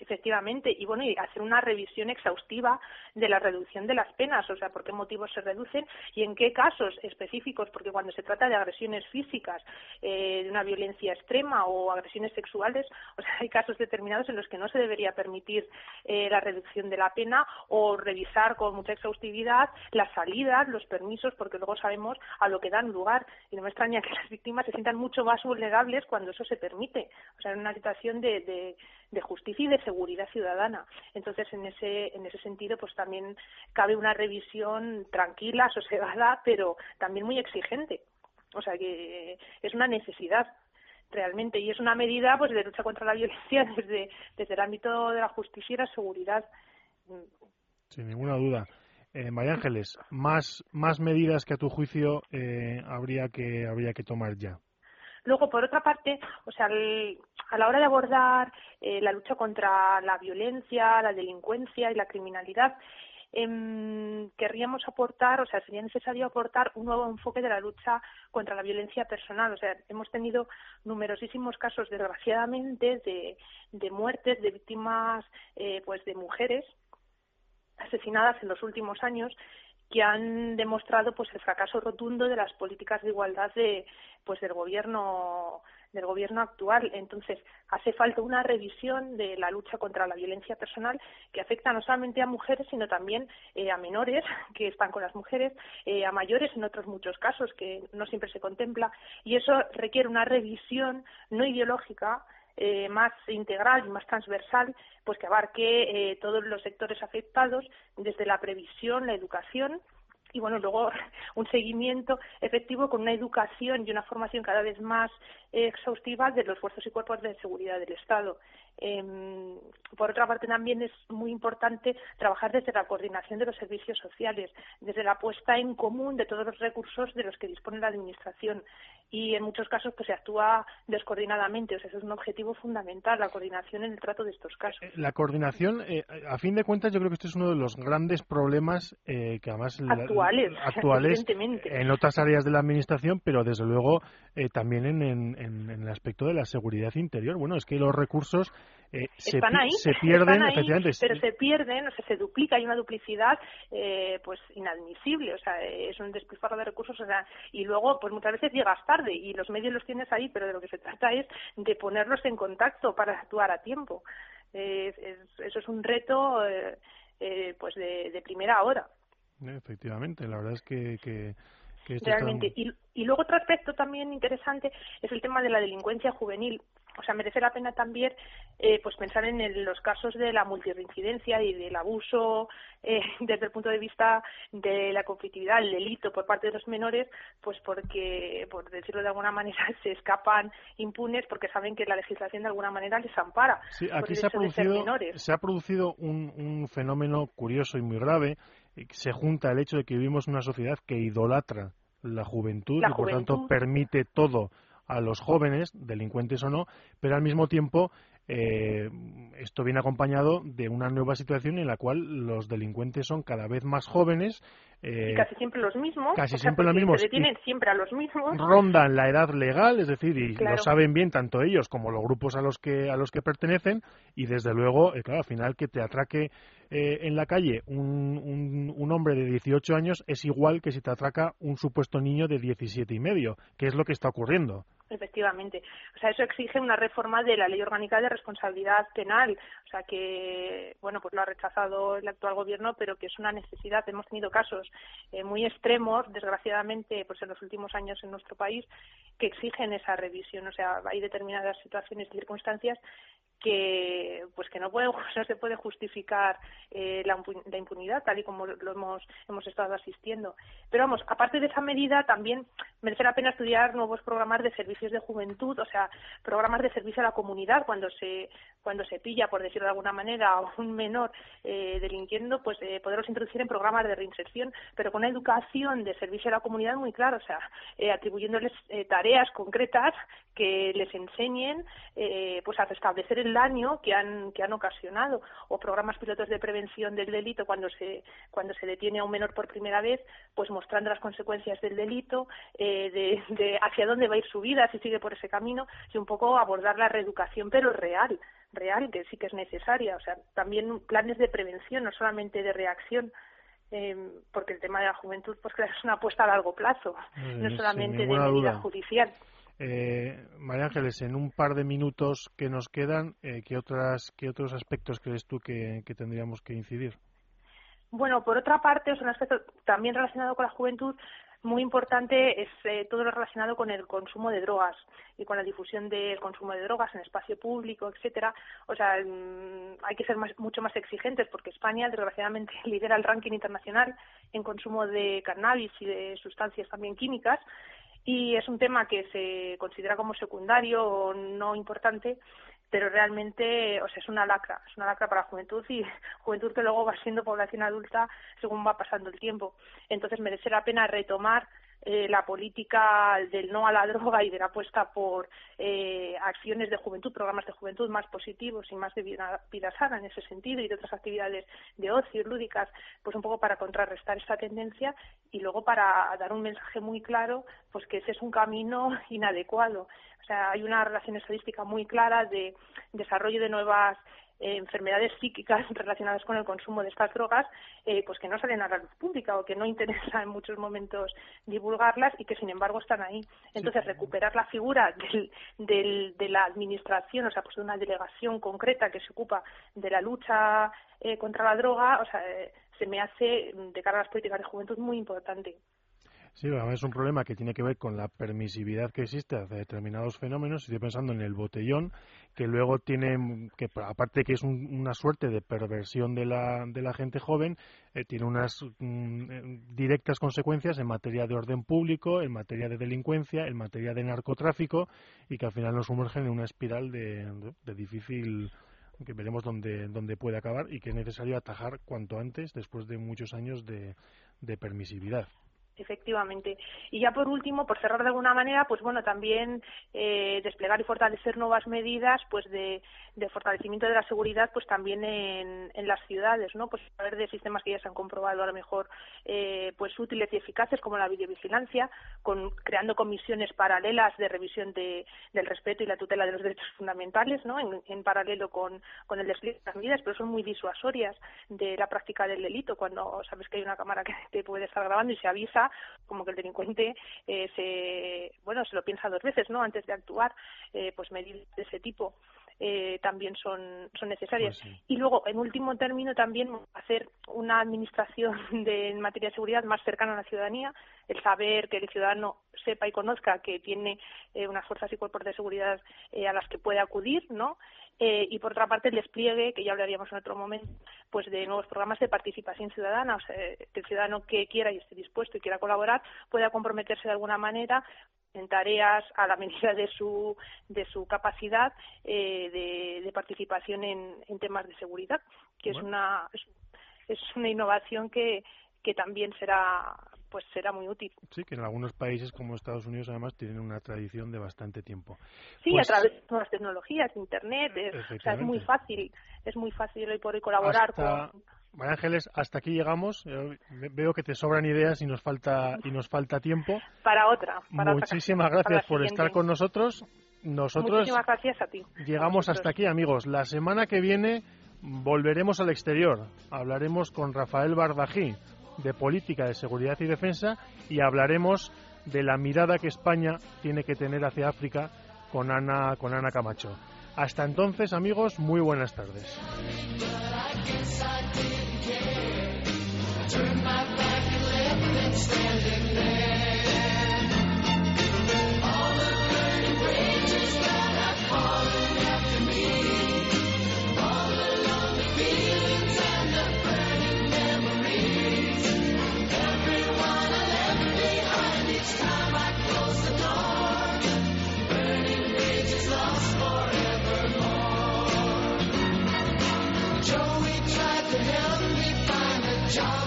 Efectivamente, y bueno, y hacer una revisión exhaustiva de la reducción de las penas, o sea, por qué motivos se reducen y en qué casos específicos, porque cuando se trata de agresiones físicas, eh, de una violencia extrema o agresiones sexuales, o sea, hay casos determinados en los que no se debería permitir eh, la reducción de la pena o revisar con mucha exhaustividad las salidas, los permisos, porque luego sabemos a lo que dan lugar. Y no me extraña que las víctimas se sientan mucho más vulnerables cuando eso se permite, o sea, en una situación de, de, de justicia y de seguridad ciudadana. Entonces, en ese, en ese sentido, pues también cabe una revisión tranquila, sosegada, pero también muy exigente. O sea que es una necesidad realmente y es una medida pues de lucha contra la violencia desde, desde el ámbito de la justicia y la seguridad. Sin ninguna duda. Eh, María Ángeles, más, más medidas que a tu juicio eh, habría que habría que tomar ya. Luego, por otra parte, o sea, a la hora de abordar eh, la lucha contra la violencia, la delincuencia y la criminalidad, eh, querríamos aportar, o sea, sería necesario aportar un nuevo enfoque de la lucha contra la violencia personal. O sea, hemos tenido numerosísimos casos, desgraciadamente, de, de muertes de víctimas, eh, pues, de mujeres asesinadas en los últimos años que han demostrado pues el fracaso rotundo de las políticas de igualdad de pues del gobierno del gobierno actual. Entonces, hace falta una revisión de la lucha contra la violencia personal que afecta no solamente a mujeres, sino también eh, a menores que están con las mujeres, eh, a mayores en otros muchos casos que no siempre se contempla. Y eso requiere una revisión no ideológica, eh, más integral y más transversal, pues que abarque eh, todos los sectores afectados, desde la previsión, la educación, y bueno, luego un seguimiento efectivo con una educación y una formación cada vez más exhaustiva de los fuerzas y cuerpos de seguridad del Estado. Eh, por otra parte, también es muy importante trabajar desde la coordinación de los servicios sociales, desde la puesta en común de todos los recursos de los que dispone la Administración. Y en muchos casos pues, se actúa descoordinadamente. O sea, eso es un objetivo fundamental, la coordinación en el trato de estos casos. Eh, la coordinación, eh, a fin de cuentas, yo creo que este es uno de los grandes problemas eh, que además actuales, actuales en otras áreas de la Administración, pero desde luego eh, también en, en, en, el aspecto de la seguridad interior. Bueno, es que los recursos eh, se, están ahí, se pierden, ahí, efectivamente. Pero se pierden, o sea, se duplica, hay una duplicidad eh, pues inadmisible, o sea, es un despilfarro de recursos, o sea, y luego pues muchas veces llegas tarde y los medios los tienes ahí, pero de lo que se trata es de ponerlos en contacto para actuar a tiempo. Eh, es, eso es un reto eh, eh, pues de, de primera hora. Efectivamente, la verdad es que, que que esto realmente. está... Y, y luego otro aspecto también interesante es el tema de la delincuencia juvenil. O sea, merece la pena también eh, pues pensar en el, los casos de la multirreincidencia y del abuso eh, desde el punto de vista de la conflictividad, el delito por parte de los menores, pues porque, por decirlo de alguna manera, se escapan impunes porque saben que la legislación de alguna manera les ampara. Sí, aquí se ha, producido, se ha producido un, un fenómeno curioso y muy grave. Se junta el hecho de que vivimos en una sociedad que idolatra la juventud La y por tanto permite todo a los jóvenes, delincuentes o no, pero al mismo tiempo eh, esto viene acompañado de una nueva situación en la cual los delincuentes son cada vez más jóvenes. eh, y casi siempre los mismos. casi o sea, siempre los mismos. Se detienen siempre a los mismos. rondan la edad legal, es decir, y Claro. lo saben bien tanto ellos como los grupos a los que a los que pertenecen y desde luego, eh, claro, al final que te atraque eh, en la calle un, un, un hombre de 18 años es igual que si te atraca un supuesto niño de 17 y medio, que es lo que está ocurriendo. Efectivamente. O sea, eso exige una reforma de la Ley Orgánica de Responsabilidad Penal. O sea, que, bueno, pues lo ha rechazado el actual gobierno, pero que es una necesidad. Hemos tenido casos eh, muy extremos, desgraciadamente, pues en los últimos años en nuestro país, que exigen esa revisión. O sea, hay determinadas situaciones y circunstancias que pues que no puede no se puede justificar eh, la, la impunidad tal y como lo hemos hemos estado asistiendo. Pero vamos aparte de esa medida también merece la pena estudiar nuevos programas de servicios de juventud o sea programas de servicio a la comunidad. Cuando se cuando se pilla por decirlo de alguna manera a un menor eh, delinquiendo pues eh, poderlos introducir en programas de reinserción pero con una educación de servicio a la comunidad muy clara o sea eh, atribuyéndoles eh, tareas concretas que les enseñen eh, pues a restablecer el daño que han que han ocasionado o programas pilotos de prevención del delito cuando se cuando se detiene a un menor por primera vez pues mostrando las consecuencias del delito eh, de, de hacia dónde va a ir su vida si sigue por ese camino y un poco abordar la reeducación pero real real, que sí que es necesaria. O sea, también planes de prevención, no solamente de reacción. Eh, porque el tema de la juventud pues es una apuesta a largo plazo, no solamente de medida duda. judicial. Eh, María Ángeles, en un par de minutos que nos quedan, eh, ¿qué, otras, ¿qué otros aspectos crees tú que, tendríamos que incidir? Bueno, por otra parte, es un aspecto también relacionado con la juventud muy importante es eh, todo lo relacionado con el consumo de drogas y con la difusión del consumo de drogas en espacio público, etcétera. O sea, mm, hay que ser más- mucho más exigentes porque España, desgraciadamente, lidera el ranking internacional en consumo de cannabis y de sustancias también químicas y es un tema que se considera como secundario o no importante pero realmente o sea es una lacra es una lacra para la juventud y juventud que luego va siendo población adulta según va pasando el tiempo. Entonces merece la pena retomar eh, la política del no a la droga y de la apuesta por eh, acciones de juventud, programas de juventud más positivos y más de vida, sana en ese sentido y de otras actividades de ocio, lúdicas, pues un poco para contrarrestar esta tendencia y luego para dar un mensaje muy claro, pues que ese es un camino inadecuado. O sea, hay una relación estadística muy clara de desarrollo de nuevas eh, enfermedades psíquicas relacionadas con el consumo de estas drogas, eh, pues que no salen a la luz pública o que no interesa en muchos momentos divulgarlas y que sin embargo están ahí. Entonces, recuperar la figura del, del, de la administración, o sea, pues de una delegación concreta que se ocupa de la lucha eh, contra la droga, o sea, eh, se me hace de cara a las políticas de juventud muy importante. Sí, es un problema que tiene que ver con la permisividad que existe hacia determinados fenómenos. Estoy pensando en el botellón, que luego tiene, que aparte que es un- una suerte de perversión de la, de la gente joven, eh, tiene unas mm, eh, directas consecuencias en materia de orden público, en materia de delincuencia, en materia de narcotráfico, y que al final nos sumergen en una espiral de, difícil que veremos dónde, dónde puede acabar y que es necesario atajar cuanto antes después de muchos años de permisividad. Efectivamente. Y ya por último, por cerrar de alguna manera, pues bueno, también eh, desplegar y fortalecer nuevas medidas, pues de, fortalecimiento de la seguridad, pues también en, las ciudades, ¿no? Pues a ver de sistemas que ya se han comprobado a lo mejor, eh, pues útiles y eficaces como la videovigilancia, con creando comisiones paralelas de revisión de, del respeto y la tutela de los derechos fundamentales, ¿no? En, en paralelo con, con el despliegue de las medidas, pero son muy disuasorias de la práctica del delito cuando sabes que hay una cámara que te puede estar grabando y se avisa como que el delincuente eh, se bueno se lo piensa dos veces no antes de actuar eh, pues medidas de ese tipo eh, también son, son necesarias. Pues sí. Y luego, en último término, también hacer una administración de, en materia de seguridad más cercana a la ciudadanía, el saber que el ciudadano sepa y conozca que tiene eh, unas fuerzas y cuerpos de seguridad eh, a las que puede acudir, ¿no? Eh, y por otra parte el despliegue, que ya hablaríamos en otro momento, pues de nuevos programas de participación ciudadana, o sea, que el ciudadano que quiera y esté dispuesto y quiera colaborar pueda comprometerse de alguna manera en tareas a la medida de su de su capacidad eh, de, de participación en, en temas de seguridad, que es una es, es una innovación que que también será pues será muy útil. Sí, que en algunos países como Estados Unidos además tienen una tradición de bastante tiempo. Sí, Pues- a través de nuevas tecnologías, internet, es, o sea, es muy fácil, es muy fácil hoy por hoy colaborar Hasta- con María Ángeles, hasta aquí llegamos. Eh, ve- Veo que te sobran ideas y nos falta y nos falta tiempo. para otra. Para otra Muchísimas para gracias la por estar con nosotros. Nosotros Muchísimas gracias a ti. llegamos A hasta aquí, amigos. La semana que viene volveremos al exterior. Hablaremos con Rafael Bardají de política de seguridad y defensa y hablaremos de la mirada que España tiene que tener hacia África con Ana con Ana Camacho. Hasta entonces, amigos, muy buenas tardes. John.